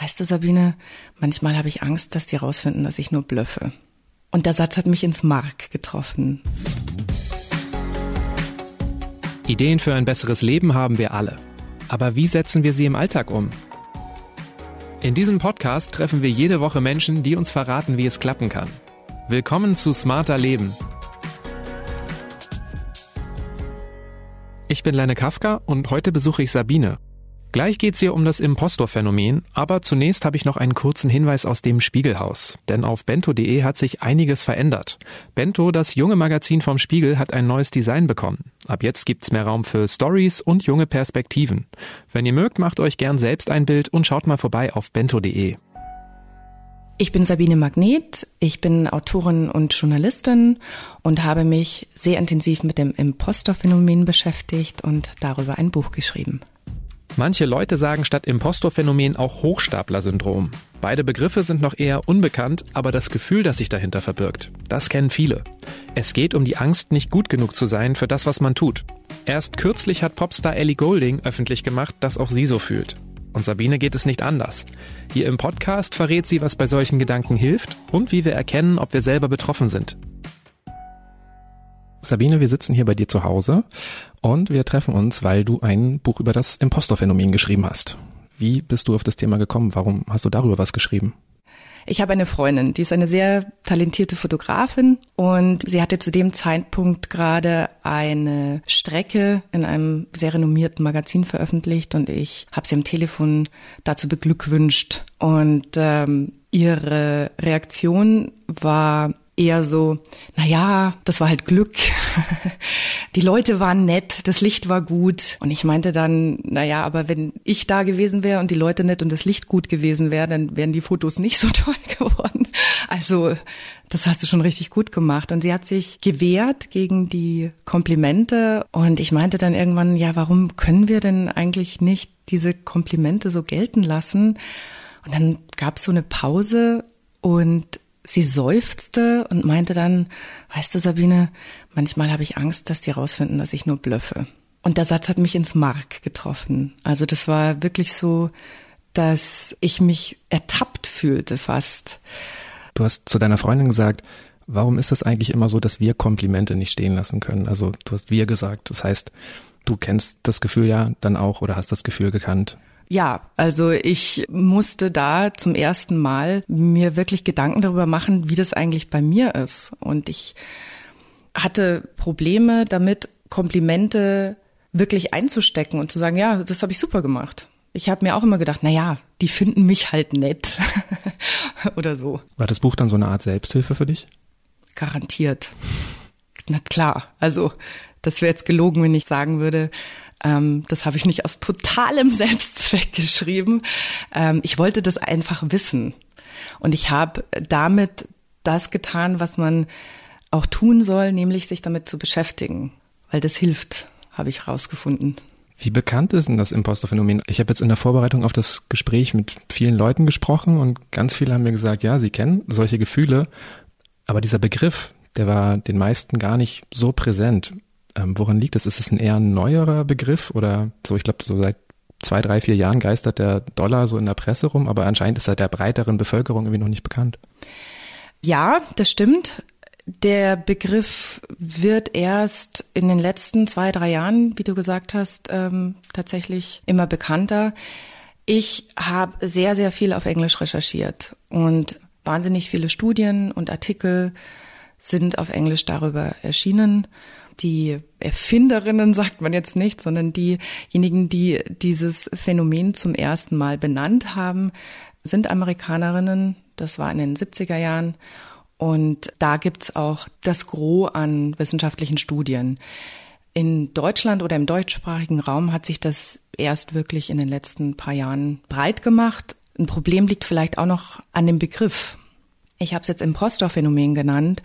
weißt du, Sabine, manchmal habe ich Angst, dass die rausfinden, dass ich nur blöffe. Und der Satz hat mich ins Mark getroffen. Ideen für ein besseres Leben haben wir alle. Aber wie setzen wir sie im Alltag um? In diesem Podcast treffen wir jede Woche Menschen, die uns verraten, wie es klappen kann. Willkommen zu Smarter Leben. Ich bin Lenne Kafka und heute besuche ich Sabine. Gleich geht's hier um das Impostor-Phänomen, aber zunächst habe ich noch einen kurzen Hinweis aus dem Spiegelhaus. Denn auf bento.de hat sich einiges verändert. Bento, das junge Magazin vom Spiegel, hat ein neues Design bekommen. Ab jetzt gibt's mehr Raum für Stories und junge Perspektiven. Wenn ihr mögt, macht euch gern selbst ein Bild und schaut mal vorbei auf bento.de. Ich bin Sabine Magnet, ich bin Autorin und Journalistin und habe mich sehr intensiv mit dem Impostor-Phänomen beschäftigt und darüber ein Buch geschrieben. Manche Leute sagen statt Impostorphänomen auch Hochstapler-Syndrom. Beide Begriffe sind noch eher unbekannt, aber das Gefühl, das sich dahinter verbirgt, das kennen viele. Es geht um die Angst, nicht gut genug zu sein für das, was man tut. Erst kürzlich hat Popstar Ellie Golding öffentlich gemacht, dass auch sie so fühlt. Und Sabine geht es nicht anders. Hier im Podcast verrät sie, was bei solchen Gedanken hilft und wie wir erkennen, ob wir selber betroffen sind. Sabine, wir sitzen hier bei dir zu Hause und wir treffen uns, weil du ein Buch über das Impostorphänomen geschrieben hast. Wie bist du auf das Thema gekommen? Warum hast du darüber was geschrieben? Ich habe eine Freundin, die ist eine sehr talentierte Fotografin und sie hatte zu dem Zeitpunkt gerade eine Strecke in einem sehr renommierten Magazin veröffentlicht und ich habe sie am Telefon dazu beglückwünscht und ähm, ihre Reaktion war eher so, na ja, das war halt Glück. Die Leute waren nett, das Licht war gut. Und ich meinte dann, na ja, aber wenn ich da gewesen wäre und die Leute nett und das Licht gut gewesen wäre, dann wären die Fotos nicht so toll geworden. Also, das hast du schon richtig gut gemacht. Und sie hat sich gewehrt gegen die Komplimente. Und ich meinte dann irgendwann, ja, warum können wir denn eigentlich nicht diese Komplimente so gelten lassen? Und dann gab es so eine Pause und sie seufzte und meinte dann, weißt du, Sabine, manchmal habe ich Angst, dass die rausfinden, dass ich nur blöffe. Und der Satz hat mich ins Mark getroffen. Also das war wirklich so, dass ich mich ertappt fühlte fast. Du hast zu deiner Freundin gesagt, warum ist es eigentlich immer so, dass wir Komplimente nicht stehen lassen können? Also du hast wir gesagt. Das heißt, du kennst das Gefühl ja dann auch oder hast das Gefühl gekannt. Ja, also ich musste da zum ersten Mal mir wirklich Gedanken darüber machen, wie das eigentlich bei mir ist. Und ich hatte Probleme damit, Komplimente wirklich einzustecken und zu sagen, ja, das habe ich super gemacht. Ich habe mir auch immer gedacht, na ja, die finden mich halt nett oder so. War das Buch dann so eine Art Selbsthilfe für dich? Garantiert. Na klar, also das wäre jetzt gelogen, wenn ich sagen würde, ähm, das habe ich nicht aus totalem Selbstzweck geschrieben. Ähm, ich wollte das einfach wissen. Und ich habe damit das getan, was man auch tun soll, nämlich sich damit zu beschäftigen, weil das hilft, habe ich rausgefunden. Wie bekannt ist denn das Imposterphänomen? Ich habe jetzt in der Vorbereitung auf das Gespräch mit vielen Leuten gesprochen und ganz viele haben mir gesagt, ja, sie kennen solche Gefühle, aber dieser Begriff, der war den meisten gar nicht so präsent. Ähm, woran liegt es? Ist es ein eher neuerer Begriff oder so? Ich glaube, so seit zwei, drei, vier Jahren geistert der Dollar so in der Presse rum, aber anscheinend ist er der breiteren Bevölkerung irgendwie noch nicht bekannt. Ja, das stimmt. Der Begriff wird erst in den letzten zwei, drei Jahren, wie du gesagt hast, ähm, tatsächlich immer bekannter. Ich habe sehr, sehr viel auf Englisch recherchiert und wahnsinnig viele Studien und Artikel sind auf Englisch darüber erschienen die Erfinderinnen sagt man jetzt nicht, sondern diejenigen, die dieses Phänomen zum ersten Mal benannt haben, sind Amerikanerinnen. Das war in den 70er Jahren. Und da gibt's auch das Gros an wissenschaftlichen Studien. In Deutschland oder im deutschsprachigen Raum hat sich das erst wirklich in den letzten paar Jahren breit gemacht. Ein Problem liegt vielleicht auch noch an dem Begriff. Ich habe es jetzt Impostor-Phänomen genannt.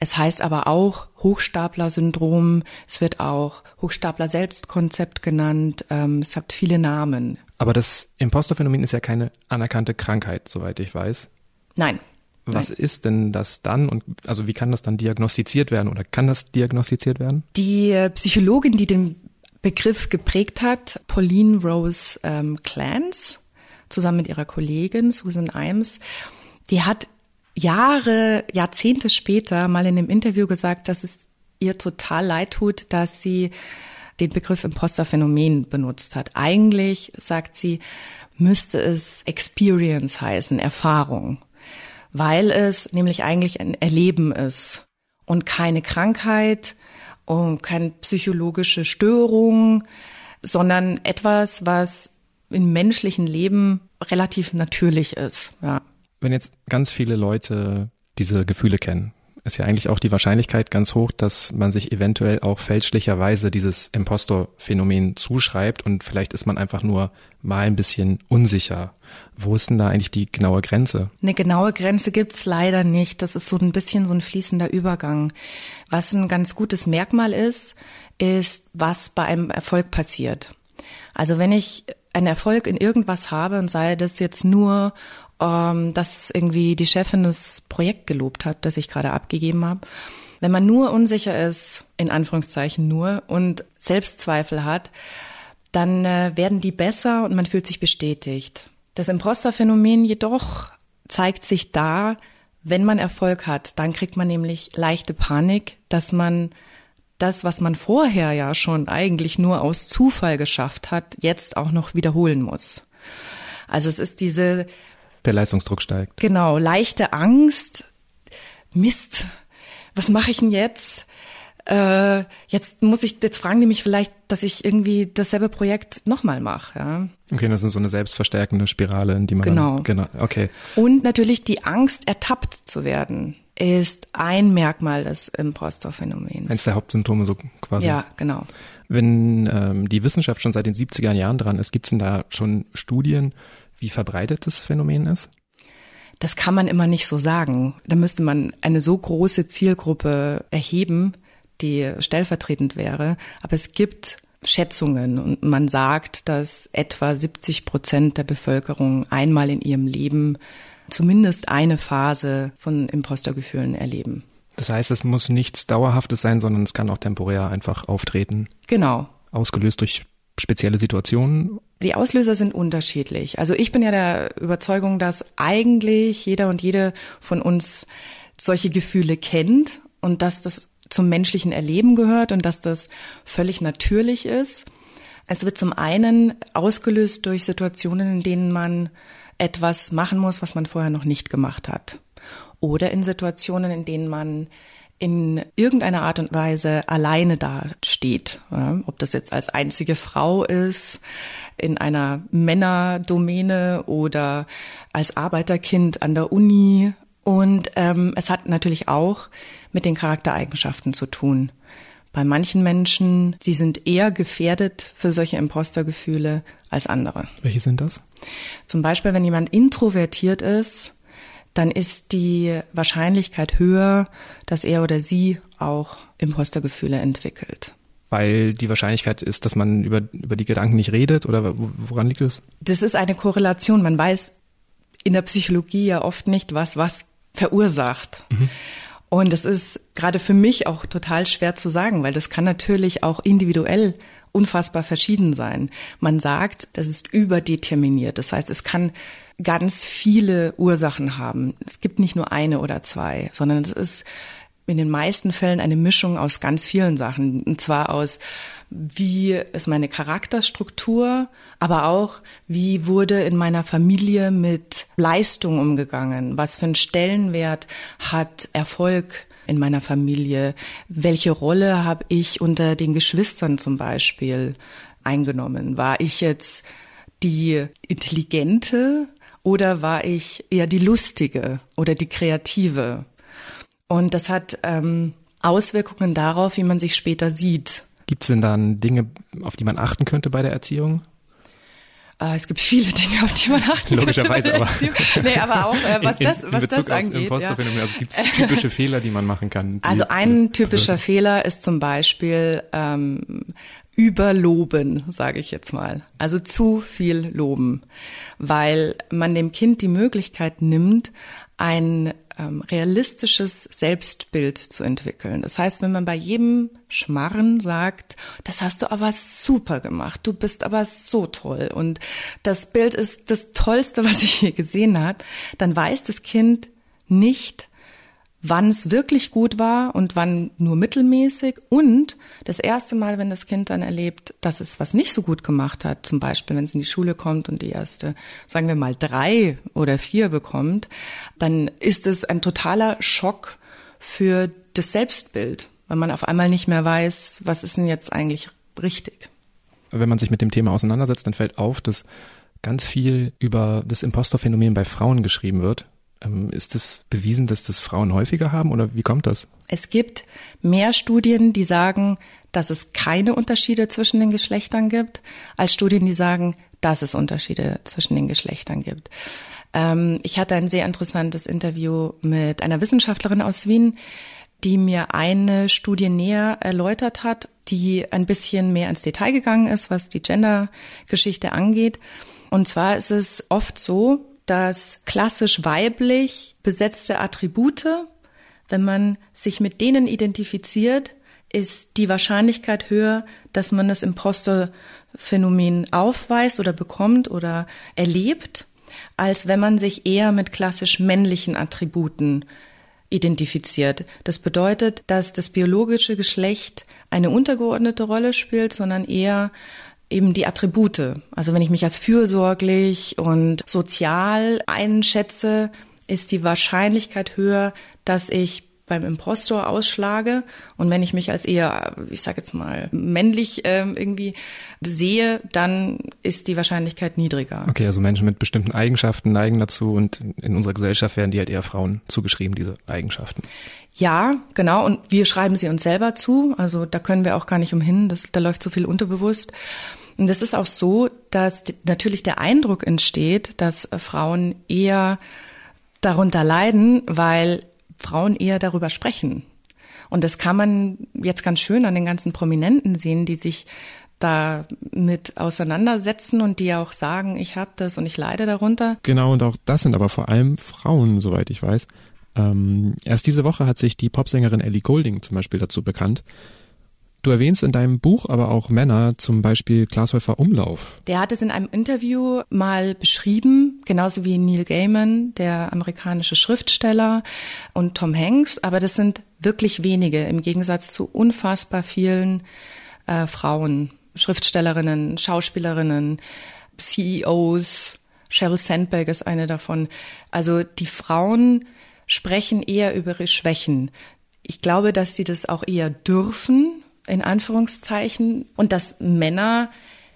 Es heißt aber auch Hochstapler-Syndrom. Es wird auch Hochstapler-Selbstkonzept genannt. Ähm, es hat viele Namen. Aber das Impostor-Phänomen ist ja keine anerkannte Krankheit, soweit ich weiß. Nein. Was Nein. ist denn das dann und also wie kann das dann diagnostiziert werden oder kann das diagnostiziert werden? Die äh, Psychologin, die den Begriff geprägt hat, Pauline Rose ähm, Clance, zusammen mit ihrer Kollegin Susan Imes. Die hat Jahre, Jahrzehnte später mal in einem Interview gesagt, dass es ihr total leid tut, dass sie den Begriff Imposterphänomen benutzt hat. Eigentlich, sagt sie, müsste es Experience heißen, Erfahrung, weil es nämlich eigentlich ein Erleben ist und keine Krankheit und keine psychologische Störung, sondern etwas, was im menschlichen Leben relativ natürlich ist. Ja. Wenn jetzt ganz viele Leute diese Gefühle kennen, ist ja eigentlich auch die Wahrscheinlichkeit ganz hoch, dass man sich eventuell auch fälschlicherweise dieses Impostor-Phänomen zuschreibt und vielleicht ist man einfach nur mal ein bisschen unsicher. Wo ist denn da eigentlich die genaue Grenze? Eine genaue Grenze gibt's leider nicht. Das ist so ein bisschen so ein fließender Übergang. Was ein ganz gutes Merkmal ist, ist, was bei einem Erfolg passiert. Also wenn ich einen Erfolg in irgendwas habe und sei das jetzt nur ähm, dass irgendwie die Chefin das Projekt gelobt hat, das ich gerade abgegeben habe. Wenn man nur unsicher ist, in Anführungszeichen nur, und Selbstzweifel hat, dann äh, werden die besser und man fühlt sich bestätigt. Das Imposterphänomen jedoch zeigt sich da, wenn man Erfolg hat, dann kriegt man nämlich leichte Panik, dass man das, was man vorher ja schon eigentlich nur aus Zufall geschafft hat, jetzt auch noch wiederholen muss. Also es ist diese der Leistungsdruck steigt. Genau, leichte Angst. Mist, was mache ich denn jetzt? Äh, jetzt muss ich, jetzt fragen die mich vielleicht, dass ich irgendwie dasselbe Projekt nochmal mache. Ja. Okay, das ist so eine selbstverstärkende Spirale, in die man genau. Dann, genau, okay. Und natürlich die Angst, ertappt zu werden, ist ein Merkmal des Impostor-Phänomens. Eins der Hauptsymptome so quasi. Ja, genau. Wenn ähm, die Wissenschaft schon seit den 70er Jahren dran ist, gibt es denn da schon Studien, wie verbreitet das Phänomen ist? Das kann man immer nicht so sagen. Da müsste man eine so große Zielgruppe erheben, die stellvertretend wäre. Aber es gibt Schätzungen und man sagt, dass etwa 70 Prozent der Bevölkerung einmal in ihrem Leben zumindest eine Phase von Impostergefühlen erleben. Das heißt, es muss nichts Dauerhaftes sein, sondern es kann auch temporär einfach auftreten. Genau. Ausgelöst durch spezielle Situationen die Auslöser sind unterschiedlich. Also ich bin ja der Überzeugung, dass eigentlich jeder und jede von uns solche Gefühle kennt und dass das zum menschlichen Erleben gehört und dass das völlig natürlich ist. Es wird zum einen ausgelöst durch Situationen, in denen man etwas machen muss, was man vorher noch nicht gemacht hat. Oder in Situationen, in denen man in irgendeiner Art und Weise alleine dasteht. Ja, ob das jetzt als einzige Frau ist, in einer Männerdomäne oder als Arbeiterkind an der Uni. Und ähm, es hat natürlich auch mit den Charaktereigenschaften zu tun. Bei manchen Menschen, die sind eher gefährdet für solche Impostergefühle als andere. Welche sind das? Zum Beispiel, wenn jemand introvertiert ist, dann ist die Wahrscheinlichkeit höher, dass er oder sie auch Impostergefühle entwickelt. Weil die Wahrscheinlichkeit ist, dass man über, über die Gedanken nicht redet oder woran liegt es? Das ist eine Korrelation. Man weiß in der Psychologie ja oft nicht, was was verursacht. Mhm. Und das ist gerade für mich auch total schwer zu sagen, weil das kann natürlich auch individuell unfassbar verschieden sein. Man sagt, das ist überdeterminiert. Das heißt, es kann ganz viele Ursachen haben. Es gibt nicht nur eine oder zwei, sondern es ist in den meisten Fällen eine Mischung aus ganz vielen Sachen. Und zwar aus, wie ist meine Charakterstruktur, aber auch, wie wurde in meiner Familie mit Leistung umgegangen? Was für einen Stellenwert hat Erfolg in meiner Familie? Welche Rolle habe ich unter den Geschwistern zum Beispiel eingenommen? War ich jetzt die intelligente oder war ich eher die lustige oder die kreative? Und das hat ähm, Auswirkungen darauf, wie man sich später sieht. Gibt es denn dann Dinge, auf die man achten könnte bei der Erziehung? Äh, es gibt viele Dinge, auf die man achten Logischerweise, könnte. Logischerweise, aber. Nee, aber auch, äh, was in, das, in was Bezug das angeht. Ja. Also gibt es typische Fehler, die man machen kann? Also ein typischer Fehler ist zum Beispiel ähm, überloben, sage ich jetzt mal. Also zu viel loben, weil man dem Kind die Möglichkeit nimmt, ein ähm, realistisches Selbstbild zu entwickeln. Das heißt, wenn man bei jedem Schmarren sagt, das hast du aber super gemacht, du bist aber so toll und das Bild ist das Tollste, was ich je gesehen habe, dann weiß das Kind nicht, wann es wirklich gut war und wann nur mittelmäßig. Und das erste Mal, wenn das Kind dann erlebt, dass es was nicht so gut gemacht hat, zum Beispiel, wenn es in die Schule kommt und die erste, sagen wir mal, drei oder vier bekommt, dann ist es ein totaler Schock für das Selbstbild, weil man auf einmal nicht mehr weiß, was ist denn jetzt eigentlich richtig. Wenn man sich mit dem Thema auseinandersetzt, dann fällt auf, dass ganz viel über das Impostorphänomen bei Frauen geschrieben wird. Ähm, ist es bewiesen, dass das Frauen häufiger haben oder wie kommt das? Es gibt mehr Studien, die sagen, dass es keine Unterschiede zwischen den Geschlechtern gibt, als Studien, die sagen, dass es Unterschiede zwischen den Geschlechtern gibt. Ähm, ich hatte ein sehr interessantes Interview mit einer Wissenschaftlerin aus Wien, die mir eine Studie näher erläutert hat, die ein bisschen mehr ins Detail gegangen ist, was die Gender-Geschichte angeht. Und zwar ist es oft so, dass klassisch weiblich besetzte Attribute, wenn man sich mit denen identifiziert, ist die Wahrscheinlichkeit höher, dass man das Imposter-Phänomen aufweist oder bekommt oder erlebt, als wenn man sich eher mit klassisch männlichen Attributen identifiziert. Das bedeutet, dass das biologische Geschlecht eine untergeordnete Rolle spielt, sondern eher eben die Attribute. Also wenn ich mich als fürsorglich und sozial einschätze, ist die Wahrscheinlichkeit höher, dass ich beim Impostor ausschlage. Und wenn ich mich als eher, ich sage jetzt mal, männlich ähm, irgendwie sehe, dann ist die Wahrscheinlichkeit niedriger. Okay, also Menschen mit bestimmten Eigenschaften neigen dazu und in unserer Gesellschaft werden die halt eher Frauen zugeschrieben, diese Eigenschaften. Ja, genau. Und wir schreiben sie uns selber zu. Also da können wir auch gar nicht umhin. Das, da läuft so viel unterbewusst. Und es ist auch so, dass natürlich der Eindruck entsteht, dass Frauen eher darunter leiden, weil Frauen eher darüber sprechen. Und das kann man jetzt ganz schön an den ganzen Prominenten sehen, die sich da mit auseinandersetzen und die auch sagen, ich habe das und ich leide darunter. Genau, und auch das sind aber vor allem Frauen, soweit ich weiß. Ähm, erst diese Woche hat sich die Popsängerin Ellie Golding zum Beispiel dazu bekannt, Du erwähnst in deinem Buch aber auch Männer, zum Beispiel Glashäufer Umlauf. Der hat es in einem Interview mal beschrieben, genauso wie Neil Gaiman, der amerikanische Schriftsteller und Tom Hanks. Aber das sind wirklich wenige im Gegensatz zu unfassbar vielen äh, Frauen, Schriftstellerinnen, Schauspielerinnen, CEOs. Sheryl Sandberg ist eine davon. Also die Frauen sprechen eher über ihre Schwächen. Ich glaube, dass sie das auch eher dürfen, in Anführungszeichen, und dass Männer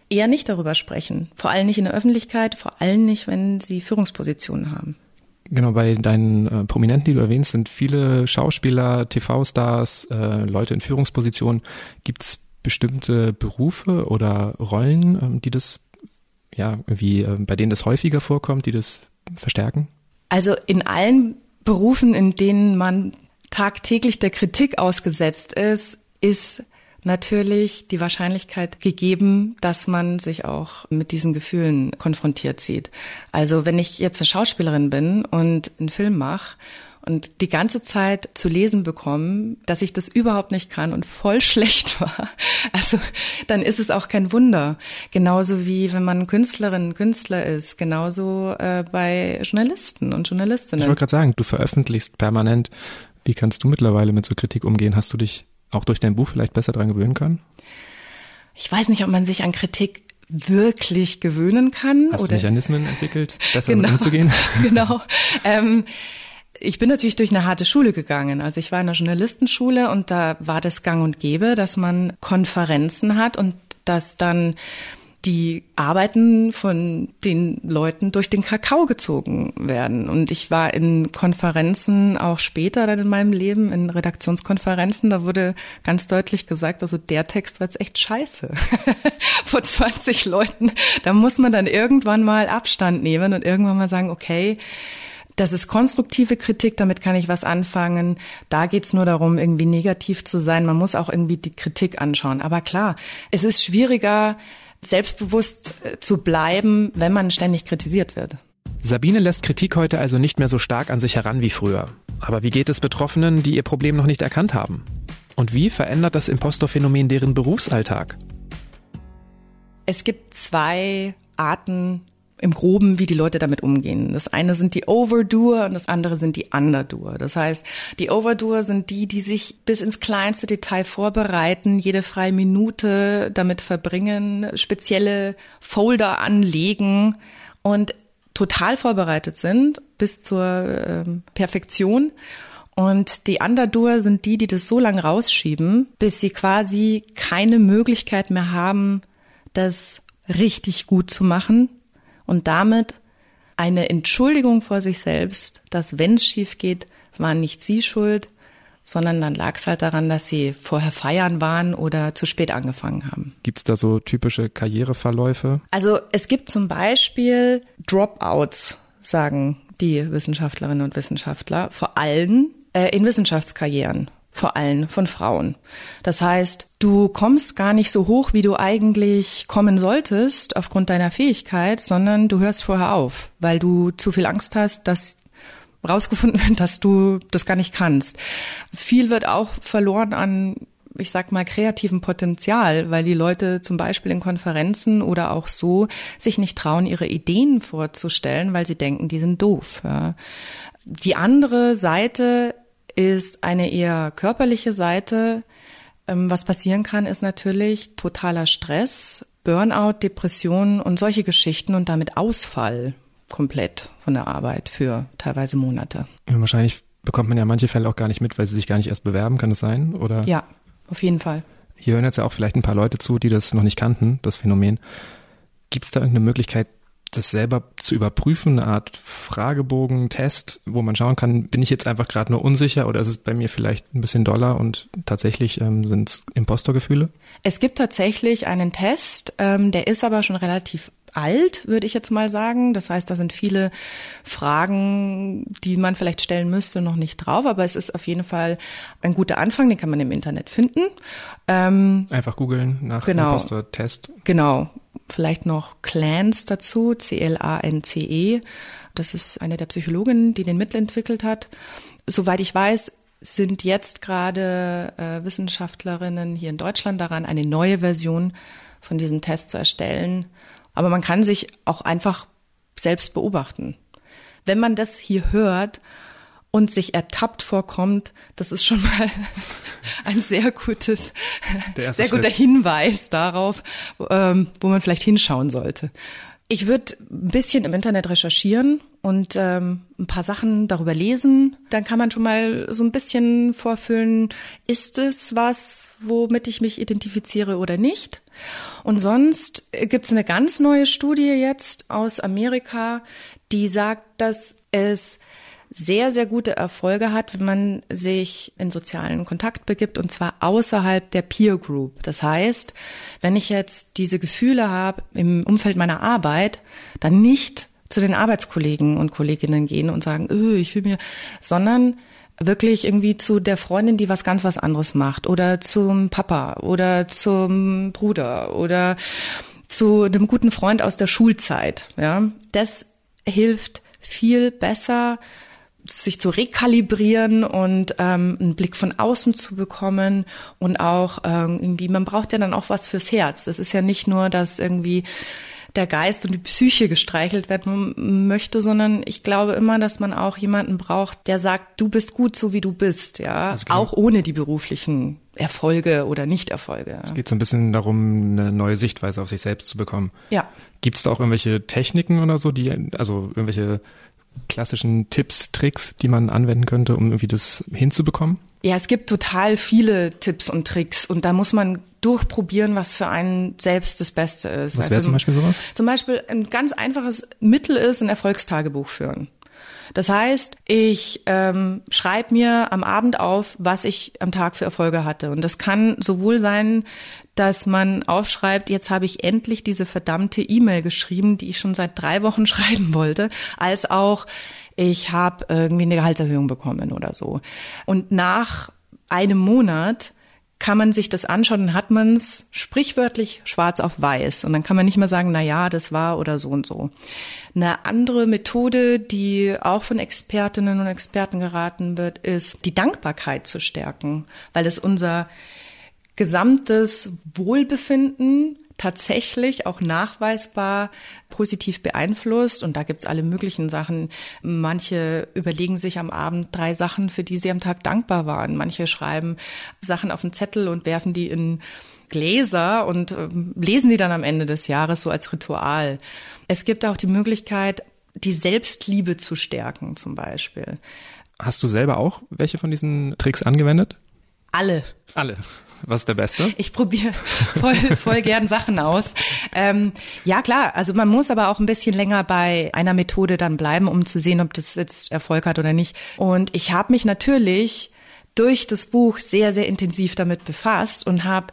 eher nicht darüber sprechen. Vor allem nicht in der Öffentlichkeit, vor allem nicht, wenn sie Führungspositionen haben. Genau, bei deinen äh, Prominenten, die du erwähnst, sind viele Schauspieler, TV-Stars, äh, Leute in Führungspositionen. Gibt es bestimmte Berufe oder Rollen, ähm, die das, ja, wie äh, bei denen das häufiger vorkommt, die das verstärken? Also in allen Berufen, in denen man tagtäglich der Kritik ausgesetzt ist, ist natürlich die Wahrscheinlichkeit gegeben, dass man sich auch mit diesen Gefühlen konfrontiert sieht. Also wenn ich jetzt eine Schauspielerin bin und einen Film mache und die ganze Zeit zu lesen bekomme, dass ich das überhaupt nicht kann und voll schlecht war, also dann ist es auch kein Wunder. Genauso wie wenn man Künstlerin, Künstler ist, genauso äh, bei Journalisten und Journalistinnen. Ich wollte gerade sagen, du veröffentlichst permanent. Wie kannst du mittlerweile mit so Kritik umgehen? Hast du dich auch durch dein Buch vielleicht besser dran gewöhnen kann? Ich weiß nicht, ob man sich an Kritik wirklich gewöhnen kann. Hast oder du Mechanismen entwickelt, besser genau, umzugehen? Genau. Ähm, ich bin natürlich durch eine harte Schule gegangen. Also ich war in einer Journalistenschule und da war das gang und gäbe, dass man Konferenzen hat und dass dann die Arbeiten von den Leuten durch den Kakao gezogen werden. Und ich war in Konferenzen auch später dann in meinem Leben, in Redaktionskonferenzen, da wurde ganz deutlich gesagt, also der Text war jetzt echt scheiße. Vor 20 Leuten, da muss man dann irgendwann mal Abstand nehmen und irgendwann mal sagen, okay, Das ist konstruktive Kritik, damit kann ich was anfangen. Da geht's nur darum, irgendwie negativ zu sein. Man muss auch irgendwie die Kritik anschauen. Aber klar, es ist schwieriger, selbstbewusst äh, zu bleiben, wenn man ständig kritisiert wird. Sabine lässt Kritik heute also nicht mehr so stark an sich heran wie früher. Aber wie geht es Betroffenen, die ihr Problem noch nicht erkannt haben? Und wie verändert das Impostorphänomen deren Berufsalltag? Es gibt zwei Arten im Groben, wie die Leute damit umgehen. Das eine sind die Overdoer und das andere sind die Underdoer. Das heißt, die Overdoer sind die, die sich bis ins kleinste Detail vorbereiten, jede freie Minute damit verbringen, spezielle Folder anlegen und total vorbereitet sind bis zur ähm, Perfektion. Und die Underdoer sind die, die das so lange rausschieben, bis sie quasi keine Möglichkeit mehr haben, das richtig gut zu machen und damit eine Entschuldigung vor sich selbst, dass wenn es schief geht, waren nicht sie schuld, sondern dann lag es halt daran, dass sie vorher feiern waren oder zu spät angefangen haben. Gibt es da so typische Karriereverläufe? Also es gibt zum Beispiel Dropouts, sagen die Wissenschaftlerinnen und Wissenschaftler, vor allem äh, in Wissenschaftskarrieren vor allem von Frauen. Das heißt, du kommst gar nicht so hoch, wie du eigentlich kommen solltest aufgrund deiner Fähigkeit, sondern du hörst vorher auf, weil du zu viel Angst hast, dass rausgefunden wird, dass du das gar nicht kannst. Viel wird auch verloren an ich sag mal, kreativen Potenzial, weil die Leute zum Beispiel in Konferenzen oder auch so sich nicht trauen, ihre Ideen vorzustellen, weil sie denken, die sind doof. Ja. Die andere Seite ist eine eher körperliche Seite. Ähm, was passieren kann, ist natürlich totaler Stress, Burnout, Depressionen und solche Geschichten und damit Ausfall komplett von der Arbeit für teilweise Monate. Wahrscheinlich bekommt man ja manche Fälle auch gar nicht mit, weil sie sich gar nicht erst bewerben, kann es sein? Oder? Ja, auf jeden Fall. Hier hören jetzt ja auch vielleicht ein paar Leute zu, die das noch nicht kannten, das Phänomen. Gibt es da irgendeine Möglichkeit, das selber zu überprüfen, eine Art Fragebogen, Test, wo man schauen kann, bin ich jetzt einfach gerade nur unsicher oder ist es bei mir vielleicht ein bisschen doller und tatsächlich ähm, sind es Impostorgefühle? Es gibt tatsächlich einen Test, ähm, der ist aber schon relativ alt, würde ich jetzt mal sagen. Das heißt, da sind viele Fragen, die man vielleicht stellen müsste, noch nicht drauf, aber es ist auf jeden Fall ein guter Anfang, den kann man im Internet finden. Ähm, Einfach googeln nach genau, Impostor-Test. Genau, Vielleicht noch Clans dazu, C-L-A-N-C-E. Das ist eine der Psychologinnen, die den Mittel entwickelt hat. Soweit ich weiß, sind jetzt gerade äh, Wissenschaftlerinnen hier in Deutschland daran, eine neue Version von diesem Test zu erstellen. Aber man kann sich auch einfach selbst beobachten. Wenn man das hier hört und sich ertappt vorkommt, das ist schon mal ein sehr gutes, sehr Schritt. guter Hinweis darauf, ähm, wo man vielleicht hinschauen sollte. Ich würde ein bisschen im Internet recherchieren und ähm, ein paar Sachen darüber lesen. Dann kann man schon mal so ein bisschen vorfüllen, ist es was, womit ich mich identifiziere oder nicht. Und sonst gibt es eine ganz neue Studie jetzt aus Amerika, die sagt, dass es sehr, sehr gute Erfolge hat, wenn man sich in sozialen Kontakt begibt und zwar außerhalb der Peer Group. Das heißt, wenn ich jetzt diese Gefühle habe im Umfeld meiner Arbeit, dann nicht zu den Arbeitskollegen und Kolleginnen gehen und sagen, öh, ich will mir, sondern wirklich irgendwie zu der Freundin, die was ganz was anderes macht oder zum Papa oder zum Bruder oder zu einem guten Freund aus der Schulzeit. Ja, das hilft viel besser sich zu rekalibrieren und ähm, einen Blick von außen zu bekommen und auch ähm, irgendwie, man braucht ja dann auch was fürs Herz. Das ist ja nicht nur, dass irgendwie der Geist und die Psyche gestreichelt werden möchte, sondern ich glaube immer, dass man auch jemanden braucht, der sagt, du bist gut so wie du bist, ja, auch ohne die beruflichen Erfolge oder Nichterfolge. Es geht so ein bisschen darum, eine neue Sichtweise auf sich selbst zu bekommen. Ja. Gibt es da auch irgendwelche Techniken oder so, die, also irgendwelche klassischen Tipps, Tricks, die man anwenden könnte, um irgendwie das hinzubekommen? Ja, es gibt total viele Tipps und Tricks und da muss man durchprobieren, was für einen selbst das Beste ist. Was wäre zum Beispiel sowas? Zum Beispiel ein ganz einfaches Mittel ist ein Erfolgstagebuch führen. Das heißt, ich ähm, schreibe mir am Abend auf, was ich am Tag für Erfolge hatte. Und das kann sowohl sein, dass man aufschreibt, jetzt habe ich endlich diese verdammte E-Mail geschrieben, die ich schon seit drei Wochen schreiben wollte, als auch ich habe irgendwie eine Gehaltserhöhung bekommen oder so. Und nach einem Monat kann man sich das anschauen, dann hat man es sprichwörtlich schwarz auf weiß. Und dann kann man nicht mehr sagen, na ja, das war oder so und so. Eine andere Methode, die auch von Expertinnen und Experten geraten wird, ist, die Dankbarkeit zu stärken, weil es unser gesamtes Wohlbefinden tatsächlich auch nachweisbar positiv beeinflusst. Und da gibt's alle möglichen Sachen. Manche überlegen sich am Abend drei Sachen, für die sie am Tag dankbar waren. Manche schreiben Sachen auf einen Zettel und werfen die in Gläser und äh, lesen die dann am Ende des Jahres so als Ritual. Es gibt auch die Möglichkeit, die Selbstliebe zu stärken zum Beispiel. Hast du selber auch welche von diesen Tricks angewendet? Alle. Alle. Was ist der beste? Ich probiere voll, voll gern Sachen aus. Ähm, ja, klar. Also man muss aber auch ein bisschen länger bei einer Methode dann bleiben, um zu sehen, ob das jetzt Erfolg hat oder nicht. Und ich habe mich natürlich durch das Buch sehr, sehr intensiv damit befasst und habe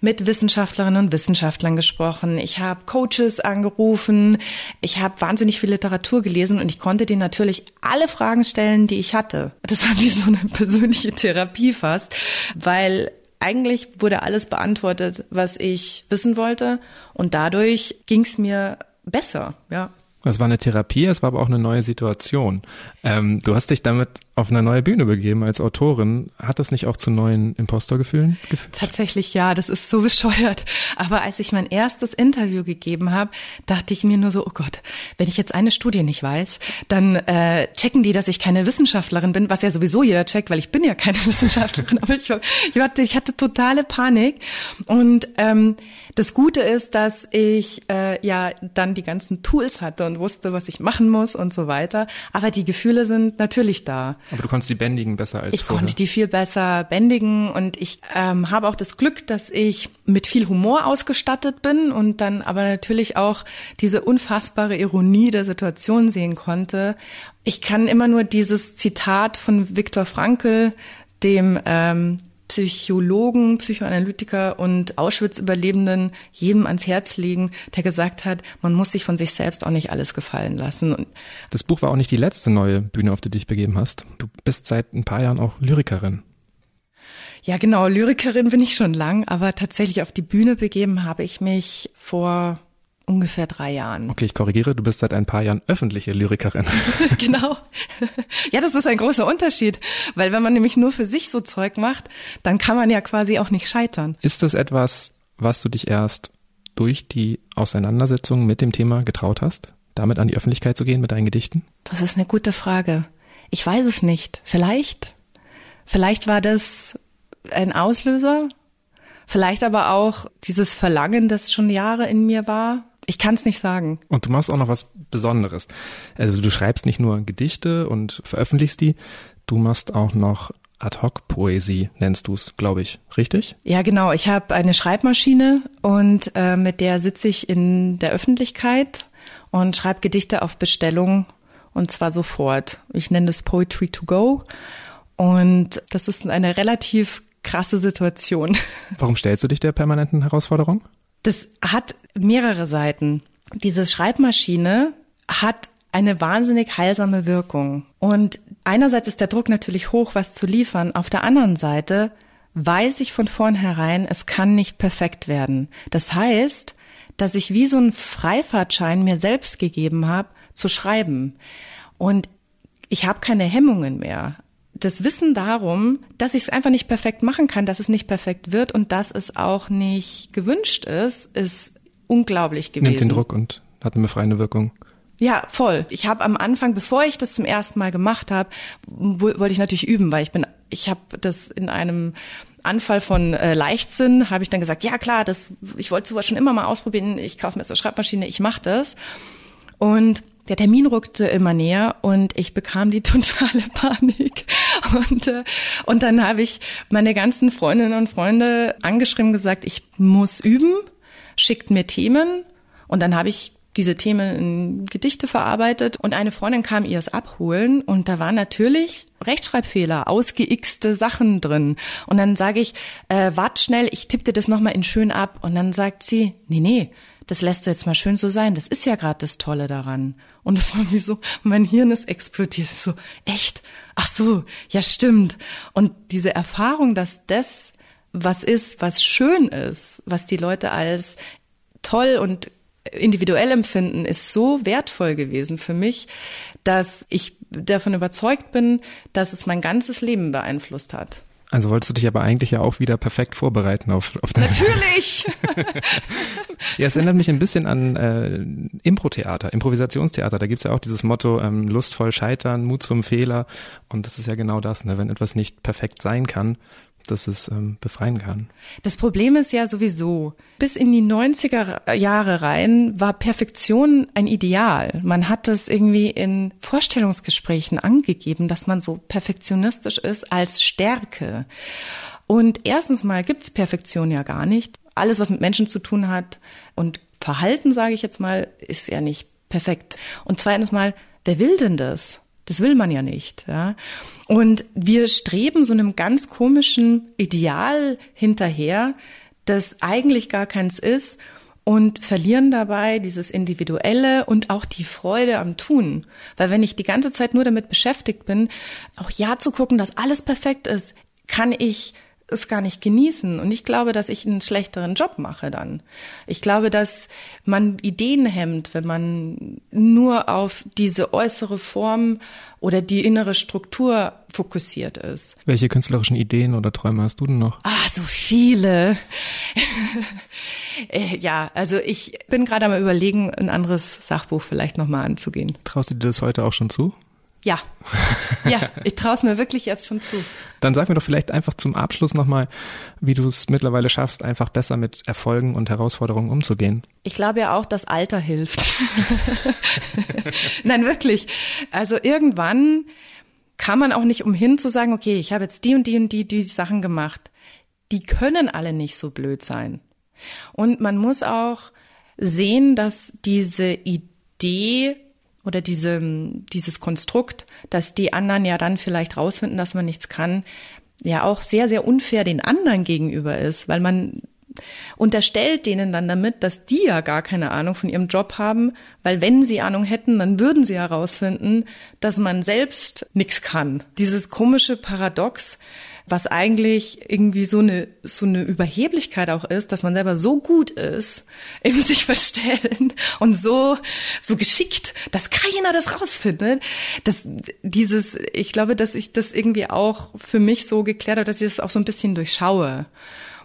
mit Wissenschaftlerinnen und Wissenschaftlern gesprochen. Ich habe Coaches angerufen. Ich habe wahnsinnig viel Literatur gelesen und ich konnte denen natürlich alle Fragen stellen, die ich hatte. Das war wie so eine persönliche Therapie fast, weil eigentlich wurde alles beantwortet, was ich wissen wollte. Und dadurch ging es mir besser, ja. Es war eine Therapie, es war aber auch eine neue Situation. Ähm, du hast dich damit auf eine neue Bühne begeben als Autorin. Hat das nicht auch zu neuen Impostorgefühlen geführt? Tatsächlich ja, das ist so bescheuert. Aber als ich mein erstes Interview gegeben habe, dachte ich mir nur so, oh Gott, wenn ich jetzt eine Studie nicht weiß, dann äh, checken die, dass ich keine Wissenschaftlerin bin, was ja sowieso jeder checkt, weil ich bin ja keine Wissenschaftlerin. Aber ich, ich, hatte, ich hatte totale Panik. Und ähm, das Gute ist, dass ich äh, ja dann die ganzen Tools hatte und wusste, was ich machen muss und so weiter. Aber die Gefühle sind natürlich da. Aber du konntest die bändigen besser als ich vorher. konnte die viel besser bändigen und ich ähm, habe auch das Glück, dass ich mit viel Humor ausgestattet bin und dann aber natürlich auch diese unfassbare Ironie der Situation sehen konnte. Ich kann immer nur dieses Zitat von Viktor Frankl, dem ähm, Psychologen, Psychoanalytiker und Auschwitz-Überlebenden jedem ans Herz legen, der gesagt hat, man muss sich von sich selbst auch nicht alles gefallen lassen. Und das Buch war auch nicht die letzte neue Bühne, auf die du dich begeben hast. Du bist seit ein paar Jahren auch Lyrikerin. Ja, genau, Lyrikerin bin ich schon lang, aber tatsächlich auf die Bühne begeben habe ich mich vor ungefähr drei Jahren. Okay, ich korrigiere, du bist seit ein paar Jahren öffentliche Lyrikerin. genau. Ja, das ist ein großer Unterschied, weil wenn man nämlich nur für sich so Zeug macht, dann kann man ja quasi auch nicht scheitern. Ist das etwas, was du dich erst durch die Auseinandersetzung mit dem Thema getraut hast, damit an die Öffentlichkeit zu gehen mit deinen Gedichten? Das ist eine gute Frage. Ich weiß es nicht. Vielleicht. Vielleicht war das ein Auslöser. Vielleicht aber auch dieses Verlangen, das schon Jahre in mir war, ich kann es nicht sagen. Und du machst auch noch was Besonderes. Also du schreibst nicht nur Gedichte und veröffentlichst die, du machst auch noch Ad-hoc-Poesie, nennst du es, glaube ich. Richtig? Ja, genau. Ich habe eine Schreibmaschine und äh, mit der sitze ich in der Öffentlichkeit und schreibe Gedichte auf Bestellung und zwar sofort. Ich nenne das Poetry to Go und das ist eine relativ krasse Situation. Warum stellst du dich der permanenten Herausforderung? Das hat mehrere Seiten. Diese Schreibmaschine hat eine wahnsinnig heilsame Wirkung. Und einerseits ist der Druck natürlich hoch, was zu liefern. Auf der anderen Seite weiß ich von vornherein, es kann nicht perfekt werden. Das heißt, dass ich wie so einen Freifahrtschein mir selbst gegeben habe, zu schreiben. Und ich habe keine Hemmungen mehr das Wissen darum, dass ich es einfach nicht perfekt machen kann, dass es nicht perfekt wird und dass es auch nicht gewünscht ist, ist unglaublich gewesen. Nimmt den Druck und hat eine befreiende Wirkung. Ja, voll. Ich habe am Anfang, bevor ich das zum ersten Mal gemacht habe, wollte ich natürlich üben, weil ich bin, ich habe das in einem Anfall von äh, Leichtsinn, habe ich dann gesagt, ja klar, das, ich wollte sowas schon immer mal ausprobieren. Ich kaufe mir jetzt eine Schreibmaschine, ich mache das. Und der Termin rückte immer näher und ich bekam die totale Panik. Und, äh, und dann habe ich meine ganzen Freundinnen und Freunde angeschrieben, gesagt, ich muss üben, schickt mir Themen. Und dann habe ich diese Themen in Gedichte verarbeitet und eine Freundin kam ihr es abholen und da war natürlich Rechtschreibfehler, ausgeixte Sachen drin. Und dann sage ich, äh, wart schnell, ich tippe dir das nochmal in schön ab. Und dann sagt sie, nee, nee, das lässt du jetzt mal schön so sein. Das ist ja gerade das Tolle daran. Und das war wie so, mein Hirn ist explodiert. So, echt? Ach so, ja stimmt. Und diese Erfahrung, dass das was ist, was schön ist, was die Leute als toll und individuell empfinden, ist so wertvoll gewesen für mich, dass ich davon überzeugt bin, dass es mein ganzes Leben beeinflusst hat. Also wolltest du dich aber eigentlich ja auch wieder perfekt vorbereiten auf, auf deine Natürlich! ja, es erinnert mich ein bisschen an äh, Impro-Theater, Improvisationstheater. Da gibt's ja auch dieses Motto, ähm, lustvoll scheitern, Mut zum Fehler. Und das ist ja genau das, ne? wenn etwas nicht perfekt sein kann, dass es ähm, befreien kann. Das Problem ist ja sowieso, bis in die 90er Jahre rein war Perfektion ein Ideal. Man hat es irgendwie in Vorstellungsgesprächen angegeben, dass man so perfektionistisch ist als Stärke. Und erstens mal gibt's Perfektion ja gar nicht. Alles, was mit Menschen zu tun hat und Verhalten, sage ich jetzt mal, ist ja nicht perfekt. Und zweitens mal, wer will denn das? Das will man ja nicht. Ja? Und wir streben so einem ganz komischen Ideal hinterher, das eigentlich gar keins ist und verlieren dabei dieses Individuelle und auch die Freude am Tun. Weil wenn ich die ganze Zeit nur damit beschäftigt bin, auch ja zu gucken, dass alles perfekt ist, kann ich es gar nicht genießen. Und ich glaube, dass ich einen schlechteren Job mache dann. Ich glaube, dass man Ideen hemmt, wenn man nur auf diese äußere Form oder die innere Struktur fokussiert ist. Welche künstlerischen Ideen oder Träume hast du denn noch? Ah, so viele. Äh, ja, also ich bin gerade am überlegen, ein anderes Sachbuch vielleicht nochmal anzugehen. Traust du dir das heute auch schon zu? Ja, ja, ich traue es mir wirklich jetzt schon zu. Dann sag mir doch vielleicht einfach zum Abschluss nochmal, wie du es mittlerweile schaffst, einfach besser mit Erfolgen und Herausforderungen umzugehen. Ich glaube ja auch, dass Alter hilft. Nein, wirklich. Also irgendwann kann man auch nicht umhin zu sagen, okay, ich habe jetzt die und die und die, die Sachen gemacht. Die können alle nicht so blöd sein. Und man muss auch sehen, dass diese Idee oder diese, dieses Konstrukt, dass die anderen ja dann vielleicht rausfinden, dass man nichts kann, ja auch sehr, sehr unfair den anderen gegenüber ist, weil man unterstellt denen dann damit, dass die ja gar keine Ahnung von ihrem Job haben, weil wenn sie Ahnung hätten, dann würden sie herausfinden, dass man selbst nichts kann. Dieses komische Paradox, was eigentlich irgendwie so eine, so eine Überheblichkeit auch ist, dass man selber so gut ist im sich verstellen und so, so geschickt, dass keiner das rausfindet. dass dieses, ich glaube, dass ich das irgendwie auch für mich so geklärt habe, dass ich das auch so ein bisschen durchschaue.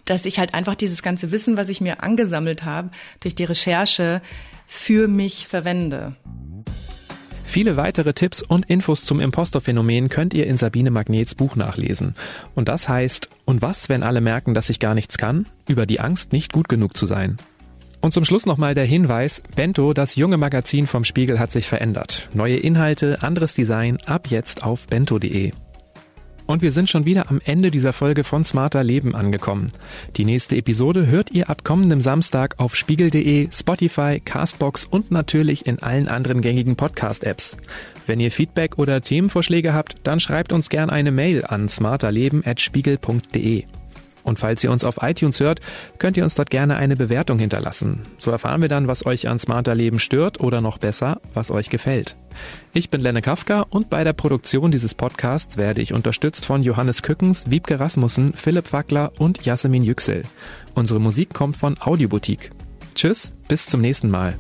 Dass ich halt einfach dieses ganze Wissen, was ich mir angesammelt habe, durch die Recherche für mich verwende. Viele weitere Tipps und Infos zum Impostorphänomen könnt ihr in Sabine Magnets Buch nachlesen. Und das heißt, und was, wenn alle merken, dass ich gar nichts kann? Über die Angst, nicht gut genug zu sein. Und zum Schluss nochmal der Hinweis, Bento, das junge Magazin vom Spiegel hat sich verändert. Neue Inhalte, anderes Design, ab jetzt auf bento.de. Und wir sind schon wieder am Ende dieser Folge von Smarter Leben angekommen. Die nächste Episode hört ihr ab kommendem Samstag auf spiegel.de, Spotify, Castbox und natürlich in allen anderen gängigen Podcast-Apps. Wenn ihr Feedback oder Themenvorschläge habt, dann schreibt uns gern eine Mail an smarterleben.spiegel.de. Und falls ihr uns auf iTunes hört, könnt ihr uns dort gerne eine Bewertung hinterlassen. So erfahren wir dann, was euch an smarter Leben stört oder noch besser, was euch gefällt. Ich bin Lenne Kafka und bei der Produktion dieses Podcasts werde ich unterstützt von Johannes Kückens, Wiebke Rasmussen, Philipp Wackler und Jasmin Yüksel. Unsere Musik kommt von Audioboutique. Tschüss, bis zum nächsten Mal.